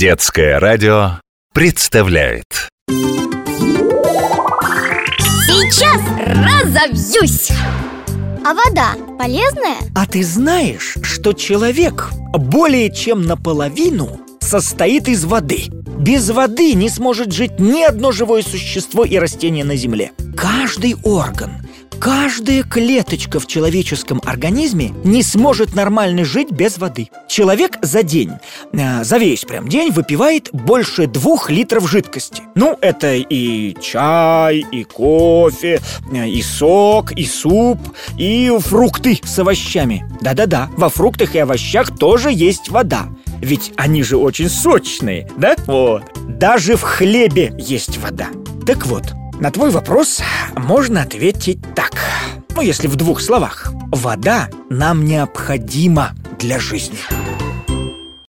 Детское радио представляет Сейчас разовьюсь А вода полезная? А ты знаешь, что человек более чем наполовину состоит из воды? Без воды не сможет жить ни одно живое существо и растение на Земле. Каждый орган, каждая клеточка в человеческом организме не сможет нормально жить без воды. Человек за день, э, за весь прям день выпивает больше двух литров жидкости. Ну, это и чай, и кофе, э, и сок, и суп, и фрукты с овощами. Да-да-да, во фруктах и овощах тоже есть вода. Ведь они же очень сочные, да? Вот. Даже в хлебе есть вода. Так вот, на твой вопрос можно ответить так. Ну, если в двух словах. Вода нам необходима для жизни.